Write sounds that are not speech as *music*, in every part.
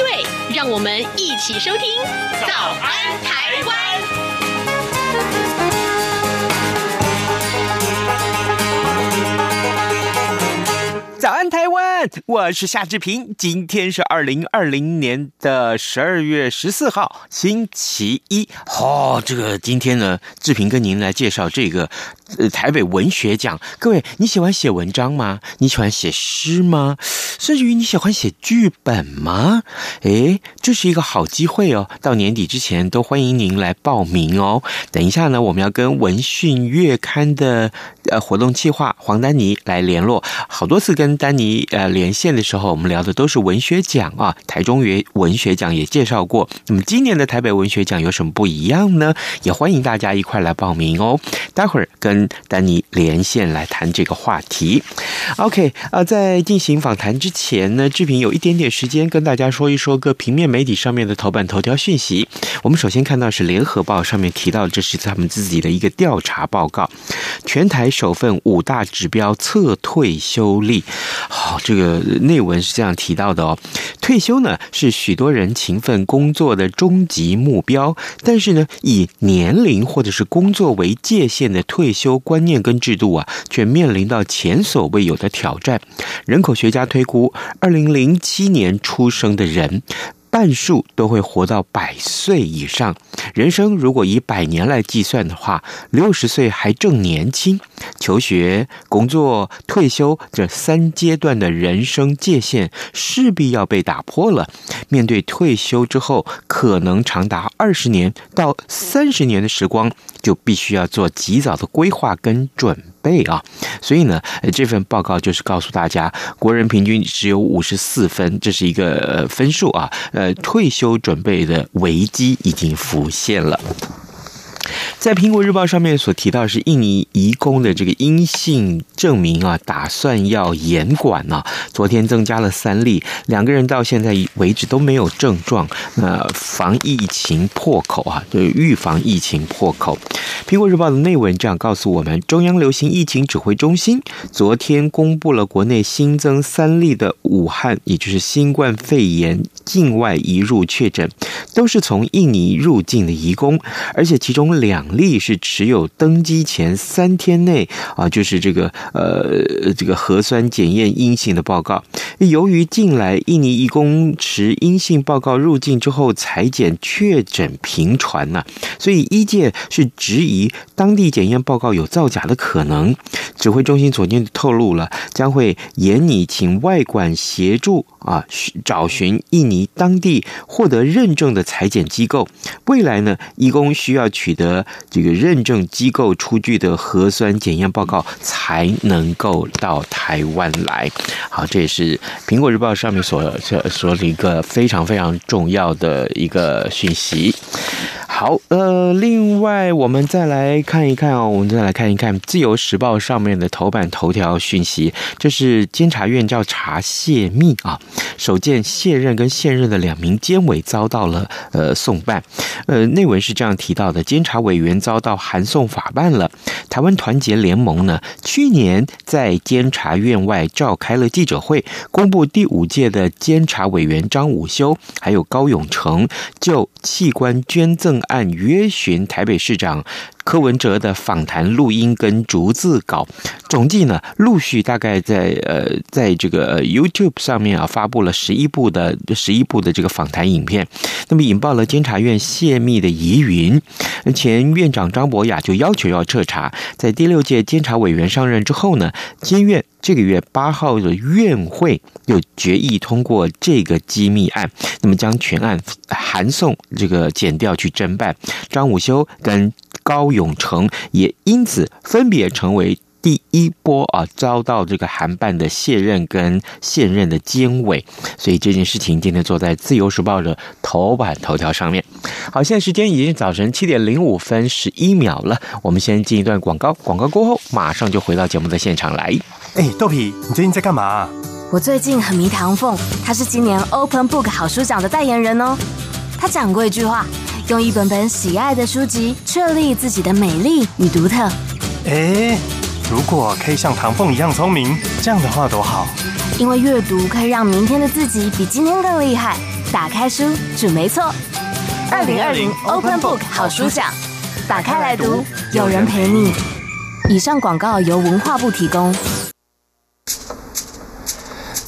对，让我们一起收听《早安台湾》。我是夏志平。今天是二零二零年的十二月十四号，星期一。哦，这个今天呢，志平跟您来介绍这个呃台北文学奖。各位，你喜欢写文章吗？你喜欢写诗吗？甚至于你喜欢写剧本吗？诶，这是一个好机会哦！到年底之前都欢迎您来报名哦。等一下呢，我们要跟文讯月刊的呃活动计划黄丹妮来联络，好多次跟。跟丹妮呃连线的时候，我们聊的都是文学奖啊。台中原文学奖也介绍过。那么今年的台北文学奖有什么不一样呢？也欢迎大家一块来报名哦。待会儿跟丹妮连线来谈这个话题。OK 啊，在进行访谈之前呢，志平有一点点时间跟大家说一说各平面媒体上面的头版头条讯息。我们首先看到是联合报上面提到，这是他们自己的一个调查报告，全台首份五大指标测退休率。好，这个呃内文是这样提到的哦。退休呢是许多人勤奋工作的终极目标，但是呢，以年龄或者是工作为界限的退休观念跟制度啊，却面临到前所未有的挑战。人口学家推估，二零零七年出生的人。半数都会活到百岁以上。人生如果以百年来计算的话，六十岁还正年轻。求学、工作、退休这三阶段的人生界限势必要被打破了。面对退休之后可能长达二十年到三十年的时光，就必须要做及早的规划跟准备啊。所以呢，这份报告就是告诉大家，国人平均只有五十四分，这是一个分数啊。呃，退休准备的危机已经浮现了。在《苹果日报》上面所提到是印尼移工的这个阴性证明啊，打算要严管呢、昨天增加了三例，两个人到现在为止都没有症状。那防疫情破口啊，就是预防疫情破口。《苹果日报》的内文这样告诉我们：中央流行疫情指挥中心昨天公布了国内新增三例的武汉，也就是新冠肺炎境外移入确诊，都是从印尼入境的移工，而且其中两。两例是持有登机前三天内啊，就是这个呃这个核酸检验阴性的报告。由于近来印尼移工持阴性报告入境之后采检确诊频传呐，所以医界是质疑当地检验报告有造假的可能。指挥中心昨天透露了，将会严拟请外管协助啊，找寻印尼当地获得认证的采检机构。未来呢，义工需要取得。这个认证机构出具的核酸检验报告才能够到台湾来。好，这也是《苹果日报》上面所所说的一个非常非常重要的一个讯息。好，呃，另外我们再来看一看哦，我们再来看一看《自由时报》上面的头版头条讯息，这是监察院调查泄密啊，首见卸任跟现任的两名监委遭到了呃送办，呃，内文是这样提到的：监察委员遭到函送法办了。台湾团结联盟呢，去年在监察院外召开了记者会，公布第五届的监察委员张武修还有高永成就器官捐赠案约询台北市长柯文哲的访谈录音跟逐字稿，总计呢陆续大概在呃在这个 YouTube 上面啊发布了十一部的十一部的这个访谈影片，那么引爆了监察院泄密的疑云。前院长张博雅就要求要彻查，在第六届监察委员上任之后呢，监院这个月八号的院会又决议通过这个机密案，那么将全案函送这个检调去侦办。张武修跟高永成也因此分别成为第一波啊遭到这个韩办的卸任跟现任的监委，所以这件事情今天坐在《自由时报》的头版头条上面。好，现在时间已经早晨七点零五分十一秒了，我们先进一段广告，广告过后马上就回到节目的现场来。哎，豆皮，你最近在干嘛？我最近很迷唐凤，他是今年 Open Book 好书奖的代言人哦。他讲过一句话：用一本本喜爱的书籍，确立自己的美丽与独特。哎，如果可以像唐凤一样聪明，这样的话多好。因为阅读可以让明天的自己比今天更厉害。打开书，准没错。二零二零 Open Book 好书奖，打开来读，有人陪你。以上广告由文化部提供。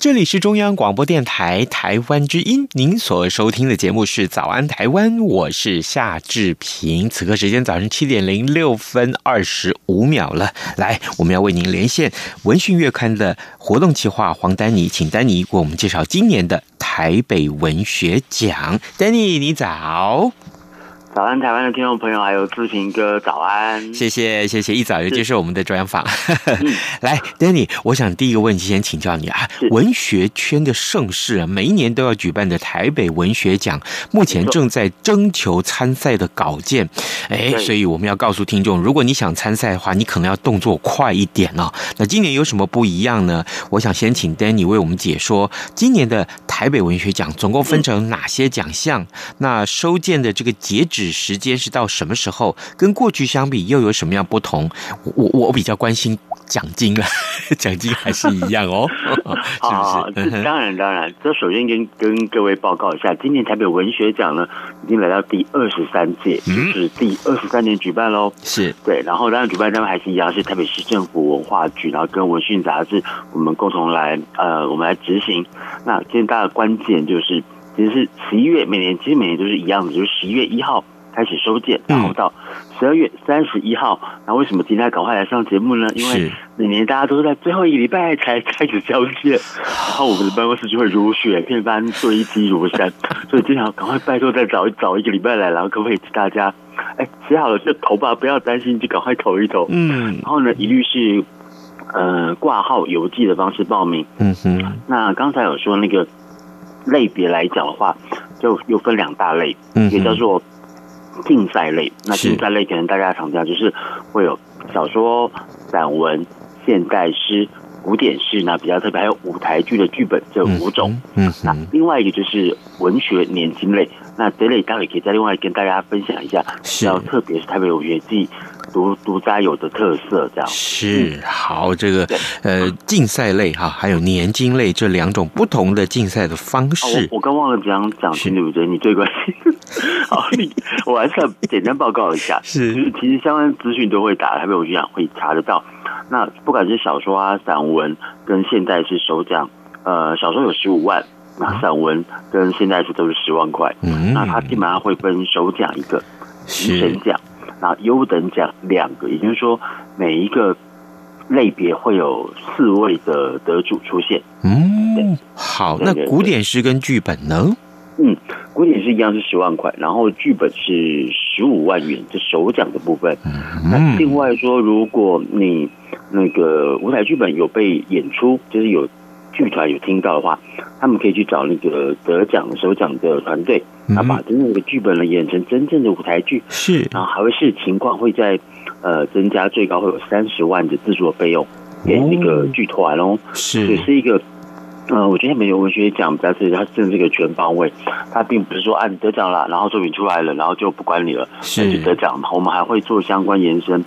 这里是中央广播电台台湾之音，您所收听的节目是《早安台湾》，我是夏志平。此刻时间早上七点零六分二十五秒了，来，我们要为您连线《文讯月刊》的活动企划黄丹妮，请丹妮为我们介绍今年的台北文学奖。丹妮，你早。早安，台湾的听众朋友，还有志平哥，早安！谢谢，谢谢，一早就接受我们的专访。*laughs* 来，Danny，我想第一个问题先请教你啊，文学圈的盛事啊，每一年都要举办的台北文学奖，目前正在征求参赛的稿件。哎，所以我们要告诉听众，如果你想参赛的话，你可能要动作快一点哦。那今年有什么不一样呢？我想先请 Danny 为我们解说今年的台北文学奖总共分成哪些奖项？那收件的这个截止。时间是到什么时候？跟过去相比又有什么样不同？我我比较关心奖金了，*laughs* 奖金还是一样哦，*laughs* 是不是？当然当然，这首先跟跟各位报告一下，今年台北文学奖呢已经来到第二十三届，就是第二十三年举办喽。是对，然后当然主办单位还是一样，是台北市政府文化局，然后跟文讯杂志我们共同来呃，我们来执行。那今天大的关键就是，其实是十一月，每年其实每年都是一样的，就是十一月一号。开始收件，然后到十二月三十一号。那为什么今天赶快来上节目呢？因为每年大家都是在最后一个礼拜才开始交件，然后我们的办公室就会如雪片般堆积如山，*laughs* 所以经常赶快拜托再早一找一个礼拜来，然后可不可以请大家，哎，写好了就投吧，不要担心，就赶快投一投。嗯，然后呢，一律是呃挂号邮寄的方式报名。嗯哼，那刚才有说那个类别来讲的话，就又分两大类，嗯，也叫做。竞赛类，那竞赛类可能大家常讲就是会有小说、散文、现代诗、古典诗，那比较特别还有舞台剧的剧本这五种。嗯，嗯，那另外一个就是文学年轻类，那这类待会可以再另外跟大家分享一下，比较特别是台北文学季。独独家有的特色，这样是好。这个呃，竞赛类哈，还有年金类这两种不同的竞赛的方式。我刚忘了讲奖金，对不对？你最关心。好，*laughs* 你我还是要简单报告一下。*laughs* 是，就是其实相关资讯都会打，台北文学奖会查得到。那不管是小说啊、散文跟现代诗首奖，呃，小说有十五万，那散文跟现代诗都是十万块。嗯，那它基本上会分首奖一个，评审奖。那优等奖两个，也就是说每一个类别会有四位的得主出现。嗯，好。那古典诗跟剧本呢？嗯，古典诗一样是十万块，然后剧本是十五万元，这首奖的部分。嗯，那另外说，如果你那个舞台剧本有被演出，就是有。剧团有听到的话，他们可以去找那个得奖首奖的团队，他把真正的剧本呢演成真正的舞台剧，是，然后还会视情况会在呃增加，最高会有三十万的制作费用给那个剧团哦，是，也是一个。嗯，我觉得没有文学奖比较是它是个全方位，它并不是说啊你得奖了，然后作品出来了，然后就不管你了，是。就得奖嘛。我们还会做相关延伸，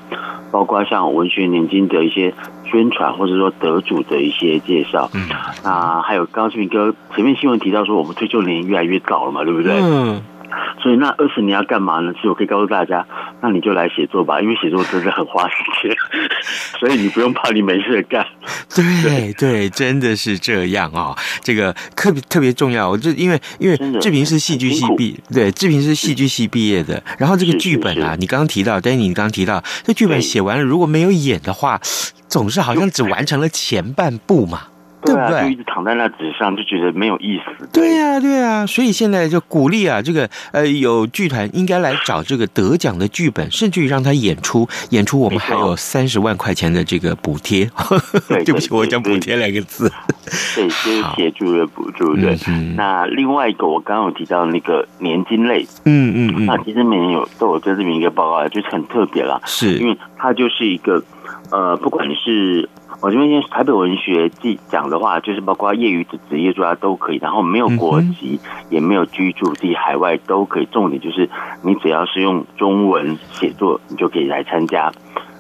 包括像文学年金的一些宣传，或者说得主的一些介绍。嗯，那还有刚刚志明哥前面新闻提到说，我们退休年龄越来越早了嘛，对不对？嗯，所以那二十年要干嘛呢？其实我可以告诉大家，那你就来写作吧，因为写作真的很花时间，*laughs* 所以你不用怕你没事干。对对，真的是这样哦。这个特别特别重要，我就因为因为志平是戏剧系毕，对，志平是戏剧系毕业的。然后这个剧本啊，你刚刚提到，Danny，你刚刚提到，这剧本写完了，如果没有演的话，总是好像只完成了前半部嘛。对不对？就一直躺在那纸上，就觉得没有意思。对呀、啊，对呀、啊，所以现在就鼓励啊，这个呃，有剧团应该来找这个得奖的剧本，甚至于让他演出，演出我们还有三十万块钱的这个补贴。*laughs* 对，对不起，我讲补贴两个字。*laughs* 对，就是协助的补助。对，嗯、那另外一个我刚刚有提到那个年金类，嗯嗯嗯，那其实每年有都有在这么一个报告，就是很特别啦，是因为它就是一个呃，不管你是。我这边台北文学季讲的话，就是包括业余的职业作家都可以，然后没有国籍，也没有居住地，海外都可以。重点就是你只要是用中文写作，你就可以来参加。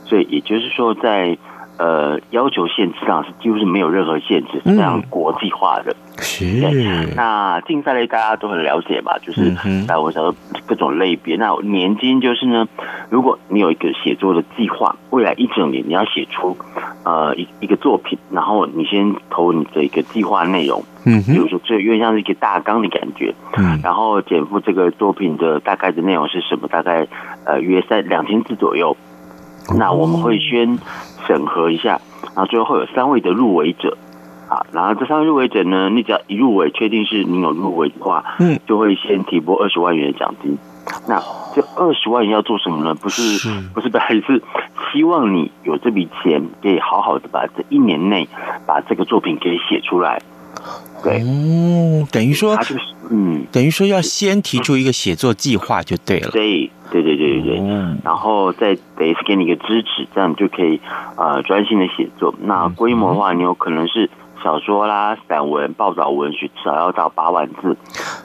所以也就是说，在呃要求限制上是几乎是没有任何限制，是非常国际化的。是。那竞赛类大家都很了解吧？就是在我想说各种类别。那年金就是呢，如果你有一个写作的计划，未来一整年你要写出。呃，一一个作品，然后你先投你的一个计划内容，嗯，比如说这有点像是一个大纲的感觉，嗯，然后减负这个作品的大概的内容是什么？大概呃约在两千字左右，那我们会先审核一下，然后最后会有三位的入围者，啊，然后这三位入围者呢，你只要一入围，确定是你有入围的话，嗯，就会先提拨二十万元的奖金。那这二十万元要做什么呢？不是不，是不是，还是希望你有这笔钱，可以好好的把这一年内把这个作品给写出来。对，哦，等于说，就是嗯，等于说要先提出一个写作计划就对了。对，对，对，对，然后再等于是给你一个支持，这样你就可以呃专心的写作。那规模的话，你有可能是。小说啦、散文、报道文学，至少要到八万字。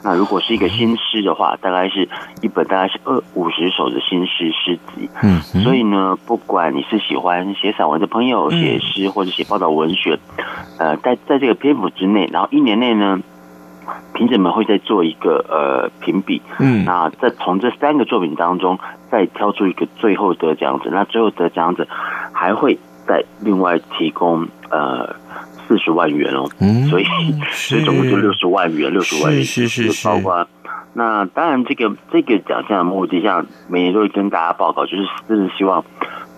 那如果是一个新诗的话，大概是一本大概是二五十首的新诗诗集。嗯，所以呢，不管你是喜欢写散文的朋友，写诗或者写报道文学，呃，在在这个篇幅之内，然后一年内呢，评审们会再做一个呃评比。嗯，那再从这三个作品当中再挑出一个最后得奖者。那最后得奖者还会再另外提供呃。四十万元哦，所以所以总共就六十万元，六十万元是是是，包括那当然这个这个奖项的目的，像每年都会跟大家报告，就是就是希望。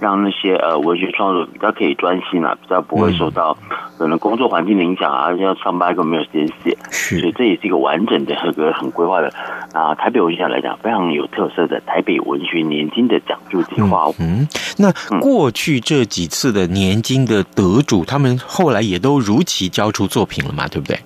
让那些呃文学创作比较可以专心啊，比较不会受到可能工作环境的影响啊，要上班根本没有时间写，是，所以这也是一个完整的、一个很规划的啊。台北文学奖来讲，非常有特色的台北文学年金的奖助计划。嗯，那过去这几次的年金的得主，他们后来也都如期交出作品了嘛？对不对？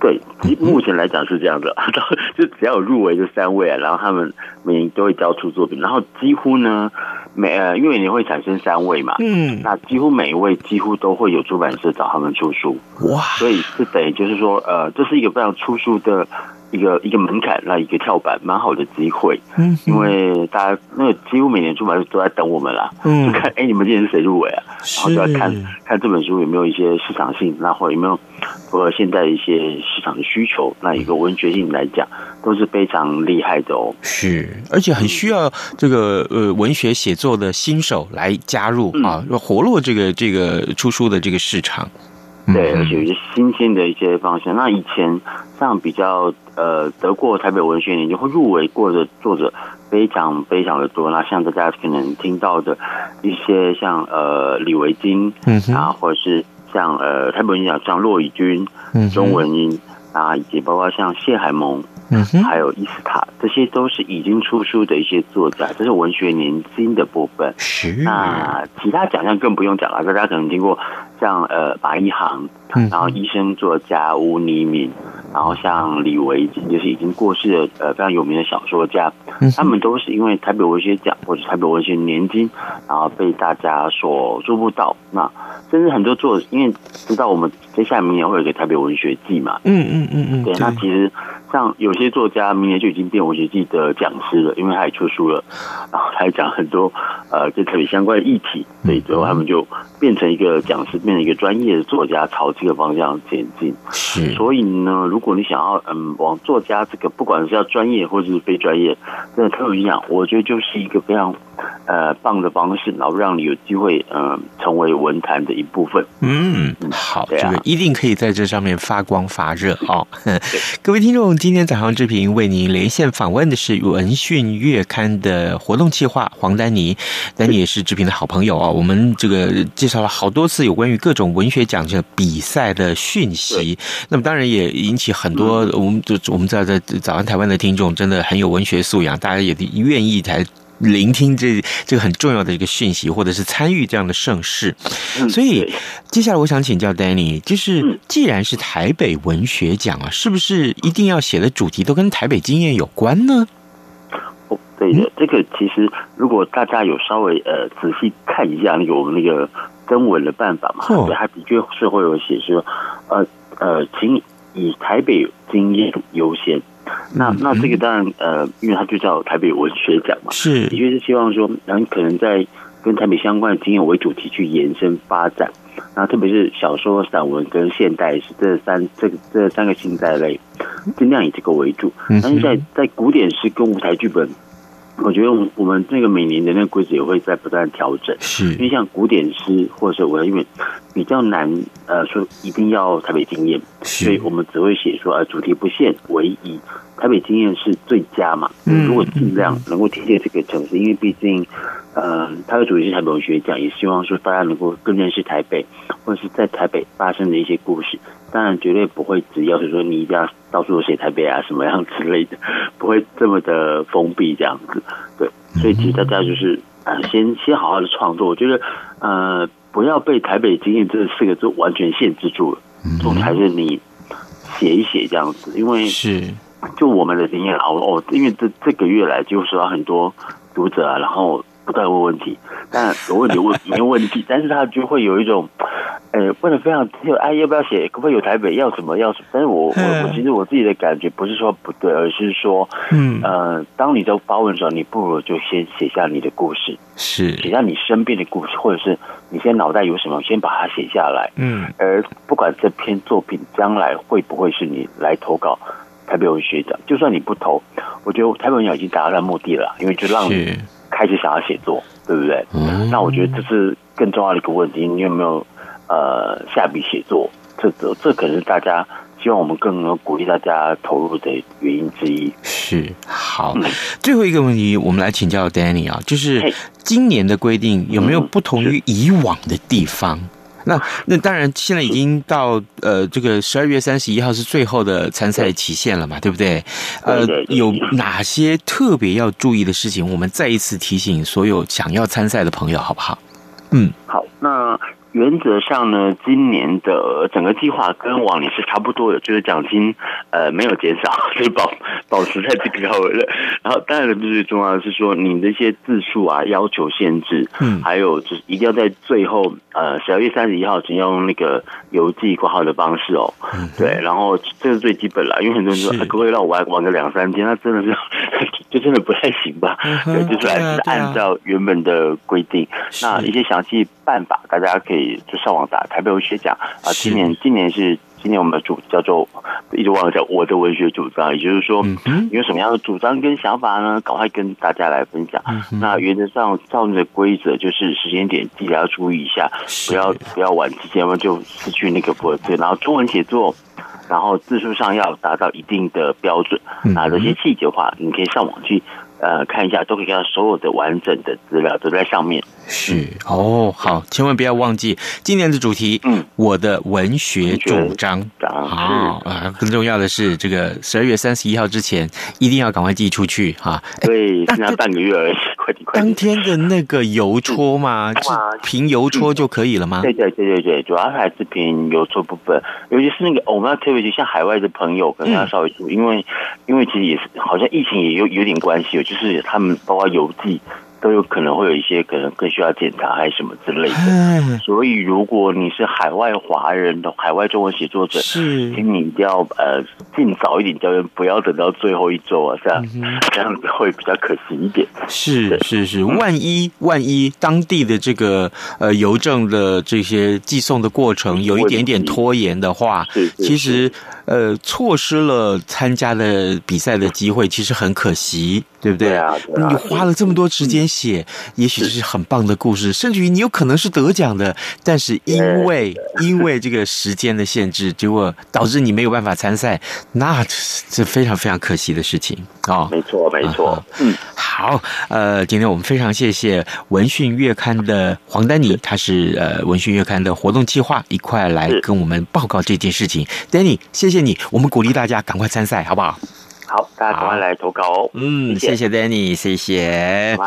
对，目前来讲是这样的，*laughs* 就只要有入围就三位啊，然后他们每年都会交出作品，然后几乎呢。每呃，因为你会产生三位嘛，嗯，那几乎每一位几乎都会有出版社找他们出书，哇，所以是等于就是说，呃，这是一个非常出书的一个一个门槛，那一个跳板，蛮好的机会，嗯，因为大家那个几乎每年出版社都在等我们啦，嗯，就看哎，你们今年是谁入围啊？然后就要看看这本书有没有一些市场性，那或有没有符合现在一些市场的需求，那一个文学性来讲。都是非常厉害的哦，是，而且很需要这个呃文学写作的新手来加入啊，要活络这个这个出书的这个市场。对，而且有一些新鲜的一些方向。那以前像比较呃得过台北文学年就会入围过的作者非常非常的多。那像大家可能听到的一些像呃李维京，嗯啊，或者是像呃台北文学奖像骆以军，嗯，钟文英啊，以及包括像谢海萌。嗯，还有伊斯塔，这些都是已经出书的一些作家，这是文学年金的部分。是，那其他奖项更不用讲了，大家可能听过像呃马一航，然后医生作家吴尼敏，然后像李维菁，就是已经过世的呃非常有名的小说家，他们都是因为台北文学奖或者台北文学年金，然后被大家所注目到。那甚至很多作者因为知道我们接下来明年会有个台北文学季嘛，嗯嗯嗯嗯，对，那其实。像有些作家明年就已经变文学季的讲师了，因为他也出书了，然后他也讲很多呃跟台北相关的议题，所以最后他们就变成一个讲师，变一个专业的作家，朝这个方向前进。是，所以呢，如果你想要嗯往作家这个，不管是要专业或者是非专业，真的特有营养，我觉得就是一个非常呃棒的方式，然后让你有机会嗯、呃、成为文坛的一部分。嗯，好，这个一定可以在这上面发光发热 *laughs* 哦。各位听众，今天早上志平为您连线访问的是《文讯月刊》的活动计划黄丹妮，丹妮也是志平的好朋友哦。我们这个介绍了好多次有关于各种文学奖的比赛的讯息，那么当然也引起很多我们就我们在在早安台湾的听众真的很有文学素养，大家也愿意才聆听这这个很重要的一个讯息，或者是参与这样的盛事。所以接下来我想请教 Danny，就是既然是台北文学奖啊，是不是一定要写的主题都跟台北经验有关呢？哦，对的，这个其实如果大家有稍微呃仔细看一下那个我们那个征文的办法嘛，对，他的确是会有写说，呃呃，请以台北经验优先。那那这个当然呃，因为他就叫台北文学奖嘛，是，的确是希望说，然后可能在跟台北相关的经验为主题去延伸发展。那特别是小说、散文跟现代诗这三这个这三个新在类，尽量以这个为主。但是在在古典诗跟舞台剧本。我觉得我们那个每年的那个规则也会在不断调整，是因为像古典诗或者是我因为比较难，呃，说一定要台北经验，所以我们只会写说，呃，主题不限，唯一台北经验是最佳嘛。嗯，如果尽量能够贴近这个城市，因为毕竟，呃，它的主题是台北文学奖，也希望说大家能够更认识台北，或者是在台北发生的一些故事。当然，绝对不会只要求说你一定要到处都写台北啊什么样之类的，*laughs* 不会这么的封闭这样子。对，所以其实大家就是呃，先先好好的创作。我觉得呃，不要被台北经验这四个字完全限制住了，重点还是你写一写这样子。因为是就我们的经验啊，哦，因为这这个月来就是说很多读者啊，然后不断问问题，但有问题问 *laughs* 没问题，但是他就会有一种。呃，问的非常就哎，要不要写？可不可以有台北？要什么？要什么？但是我我我其实我自己的感觉不是说不对，而是说，嗯呃，当你在发问的时候，你不如就先写下你的故事，是写下你身边的故事，或者是你现在脑袋有什么，先把它写下来。嗯，而不管这篇作品将来会不会是你来投稿台北文学奖，就算你不投，我觉得台北文学奖已经达到了目的了，因为就让你开始想要写作，对不对？嗯，那我觉得这是更重要的一个问题，你有没有？呃，下笔写作，这这这可能是大家希望我们更能鼓励大家投入的原因之一。是好，嗯、最后一个问题，我们来请教 Danny 啊，就是今年的规定有没有不同于以往的地方？嗯、那那当然，现在已经到呃，这个十二月三十一号是最后的参赛期限了嘛，对不对？呃，有哪些特别要注意的事情？我们再一次提醒所有想要参赛的朋友，好不好？嗯，好，那。原则上呢，今年的整个计划跟往年是差不多的，就是奖金呃没有减少，就是保保持在这个高位。然后当然最重要的是说，你的一些字数啊要求限制，嗯，还有就是一定要在最后呃十二月三十一号前要用那个邮寄挂号的方式哦，嗯、对，然后这是最基本了，因为很多人说可不可以让我玩玩个两三天，那真的是 *laughs* 就真的不太行吧？对，就是还是按照原本的规定，那一些详细办法大家可以。就上网打台北文学奖啊，今年今年是今年我们的主叫做一直忘了叫我的文学主张，也就是说，你有什么样的主张跟想法呢？赶快跟大家来分享。那原则上照你的规则，就是时间点记得要注意一下，不要不要晚期间，要不然就失去那个播对。然后中文写作，然后字数上要达到一定的标准。那这些细节的话，你可以上网去。呃，看一下都可以看到所有的完整的资料都在上面。是哦，好，千万不要忘记今年的主题。嗯，我的文学主张。好啊，更重要的是，这个十二月三十一号之前一定要赶快寄出去哈。对，剩下半个月而已，当天的那个邮戳嘛，是凭邮戳就可以了吗？对对对对对，主要还是凭邮戳部分，尤其是那个我们要特别，就像海外的朋友可能要稍微注意，因为因为其实也是好像疫情也有有点关系。就是他们包括邮寄都有可能会有一些可能更需要检查还是什么之类的。所以如果你是海外华人的海外中文写作者，是，请你一定要呃尽早一点交卷，不要等到最后一周啊，这样、嗯、这样子会比较可惜一点。是是是，万一万一当地的这个呃邮政的这些寄送的过程有一点点拖延的话，是是是其实。呃，错失了参加的比赛的机会，其实很可惜，对不对？对啊，对啊，你花了这么多时间写，也许是很棒的故事，甚至于你有可能是得奖的，但是因为因为这个时间的限制，结果导致你没有办法参赛，那这非常非常可惜的事情啊！没错，没错。嗯，好，呃，今天我们非常谢谢《文讯月刊》的黄丹妮，他是呃《文讯月刊》的活动计划，一块来跟我们报告这件事情。谢谢。谢谢你，我们鼓励大家赶快参赛，好不好？好，大家赶快来投稿哦。嗯，谢谢 Danny，谢谢。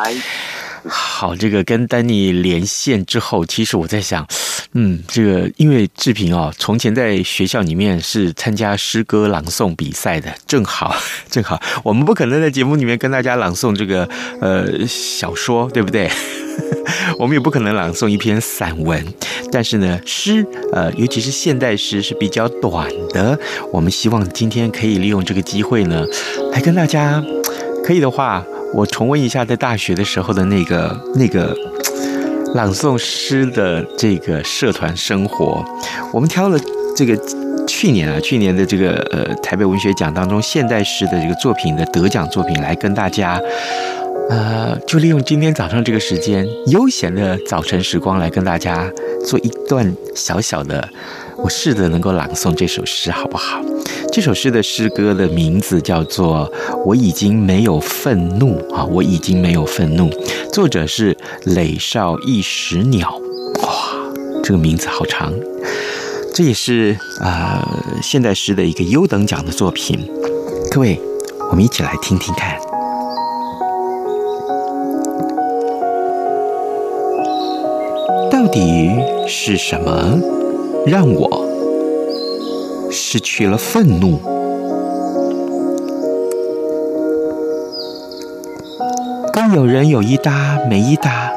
好，这个跟丹尼连线之后，其实我在想，*sniffs* 嗯，这个因为志平啊，从前在学校里面是参加诗歌朗诵比赛的，正好 *laughs* 正好，我们不可能在节目里面跟大家朗诵这个呃小说，对不对？*laughs* 我们也不可能朗诵一篇散文，但是呢，诗，呃，尤其是现代诗是比较短的。我们希望今天可以利用这个机会呢，来跟大家，可以的话，我重温一下在大学的时候的那个那个朗诵诗的这个社团生活。我们挑了这个去年啊，去年的这个呃台北文学奖当中现代诗的这个作品的得奖作品来跟大家。呃，就利用今天早上这个时间，悠闲的早晨时光，来跟大家做一段小小的，我试着能够朗诵这首诗，好不好？这首诗的诗歌的名字叫做《我已经没有愤怒》啊，我已经没有愤怒。作者是磊少一石鸟，哇，这个名字好长。这也是呃现代诗的一个优等奖的作品。各位，我们一起来听听看。到底是什么让我失去了愤怒？当有人有一搭没一搭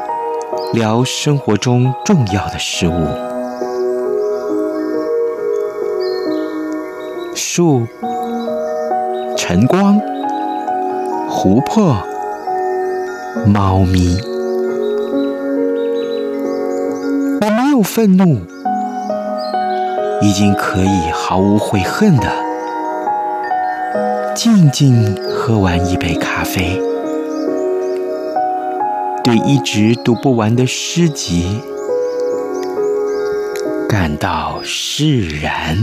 聊生活中重要的事物，树、晨光、湖泊、猫咪。我没有愤怒已经可以毫无悔恨的静静喝完一杯咖啡，对一直读不完的诗集感到释然。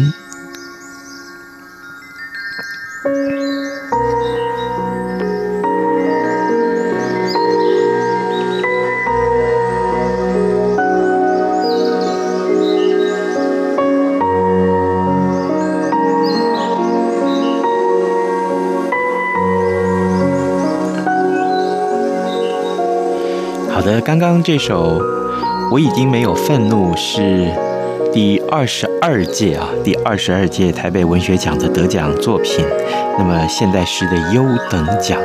刚刚这首我已经没有愤怒是第二十二届啊，第二十二届台北文学奖的得奖作品。那么现代诗的优等奖，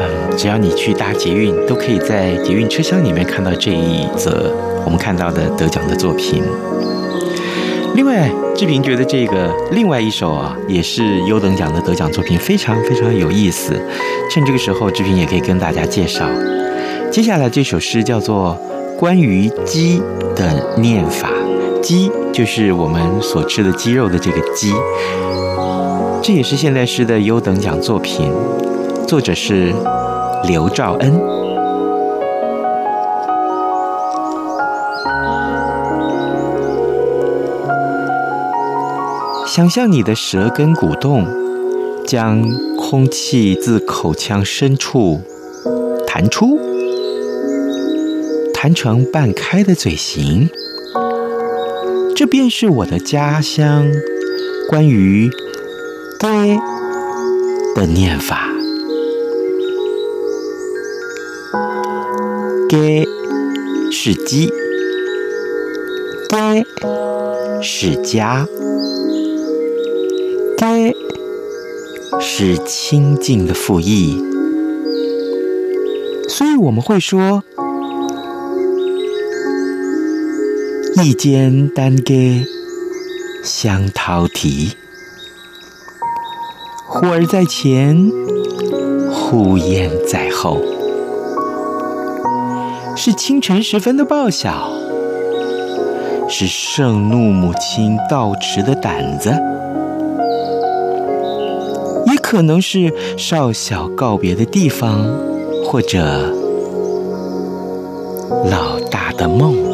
嗯，只要你去搭捷运，都可以在捷运车厢里面看到这一则我们看到的得奖的作品。另外，志平觉得这个另外一首啊，也是优等奖的得奖作品，非常非常有意思。趁这个时候，志平也可以跟大家介绍。接下来这首诗叫做《关于鸡的念法》，鸡就是我们所吃的鸡肉的这个鸡，这也是现代诗的优等奖作品，作者是刘兆恩。想象你的舌根鼓动，将空气自口腔深处弹出。弹成半开的嘴型，这便是我的家乡。关于“鸡”的念法，“鸡”是鸡，“鸡”是家，“鸡”是清静的复义。所以我们会说：“一肩担给香桃提，呼儿在前，呼燕在后。”是清晨时分的报晓，是盛怒母亲到迟的胆子，也可能是少小告别的地方。或者老大的梦。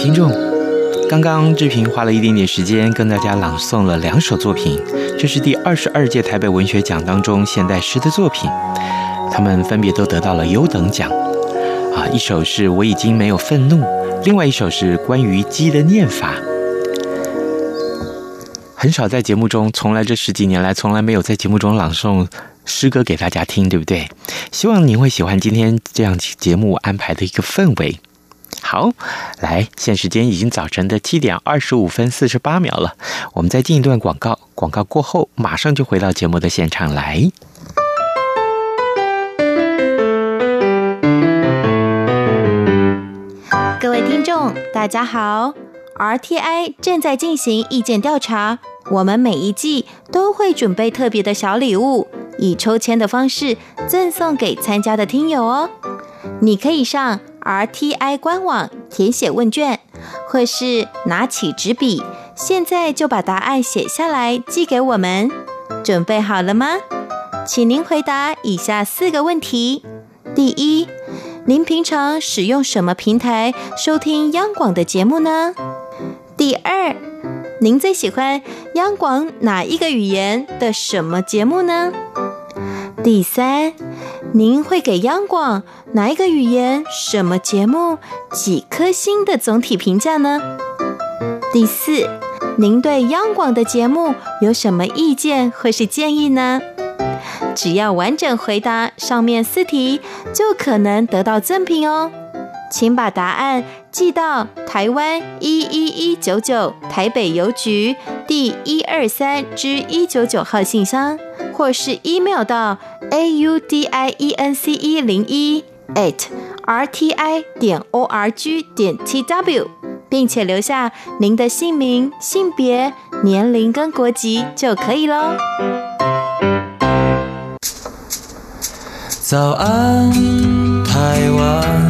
听众。刚刚志平花了一点点时间跟大家朗诵了两首作品，这是第二十二届台北文学奖当中现代诗的作品，他们分别都得到了优等奖。啊，一首是我已经没有愤怒，另外一首是关于鸡的念法。很少在节目中，从来这十几年来从来没有在节目中朗诵诗歌给大家听，对不对？希望您会喜欢今天这样节目安排的一个氛围。好，来，现时间已经早晨的七点二十五分四十八秒了，我们再进一段广告，广告过后马上就回到节目的现场来。各位听众，大家好，RTI 正在进行意见调查，我们每一季都会准备特别的小礼物，以抽签的方式赠送给参加的听友哦，你可以上。RTI 官网填写问卷，或是拿起纸笔，现在就把答案写下来寄给我们。准备好了吗？请您回答以下四个问题：第一，您平常使用什么平台收听央广的节目呢？第二，您最喜欢央广哪一个语言的什么节目呢？第三，您会给央广哪一个语言、什么节目几颗星的总体评价呢？第四，您对央广的节目有什么意见或是建议呢？只要完整回答上面四题，就可能得到赠品哦。请把答案寄到台湾一一一九九台北邮局第一二三之一九九号信箱，或是 email 到 a u d i e n c e 零一 at r t i 点 o r g 点 t w，并且留下您的姓名、性别、年龄跟国籍就可以喽。早安，台湾。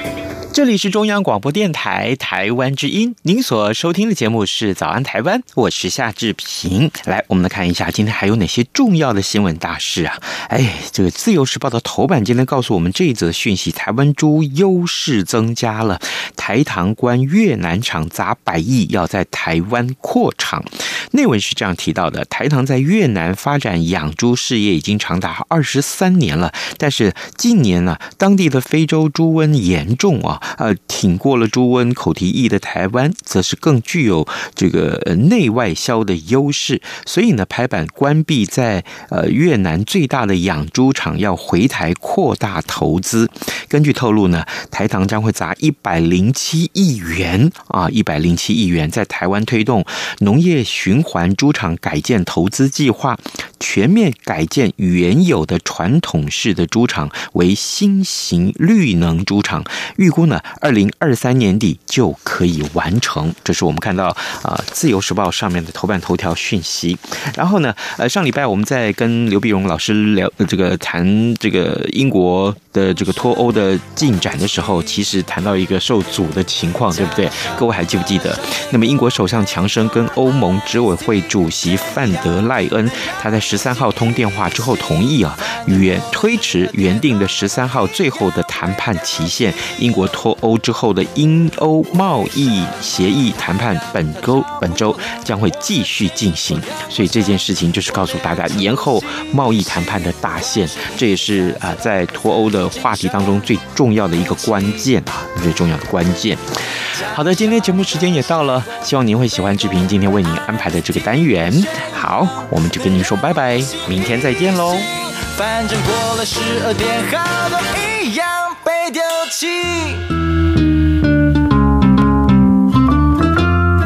这里是中央广播电台台湾之音，您所收听的节目是《早安台湾》，我是夏志平。来，我们来看一下今天还有哪些重要的新闻大事啊？哎，这个《自由时报》的头版今天告诉我们这一则讯息：台湾猪优势增加了，台糖关越南厂砸百亿要在台湾扩厂。内文是这样提到的：台糖在越南发展养猪事业已经长达二十三年了，但是近年呢，当地的非洲猪瘟严重啊。呃，挺过了猪瘟口蹄疫的台湾，则是更具有这个内外销的优势。所以呢，拍板关闭在呃越南最大的养猪场，要回台扩大投资。根据透露呢，台糖将会砸一百零七亿元啊，一百零七亿元在台湾推动农业循环猪场改建投资计划，全面改建原有的传统式的猪场为新型绿能猪场，预估。呢，二零二三年底就可以完成。这是我们看到啊，《自由时报》上面的头版头条讯息。然后呢，呃，上礼拜我们在跟刘碧荣老师聊这个谈这个英国的这个脱欧的进展的时候，其实谈到一个受阻的情况，对不对？各位还记不记得？那么英国首相强生跟欧盟执委会主席范德赖恩，他在十三号通电话之后同意啊，原推迟原定的十三号最后的谈判期限。英国脱欧之后的英欧贸易协议谈判本周本周将会继续进行，所以这件事情就是告诉大家延后贸易谈判的大限，这也是啊在脱欧的话题当中最重要的一个关键啊，最重要的关键。好的，今天节目时间也到了，希望您会喜欢志平今天为您安排的这个单元。好，我们就跟您说拜拜，明天再见喽。反正过了十二点，好都一样被丢弃。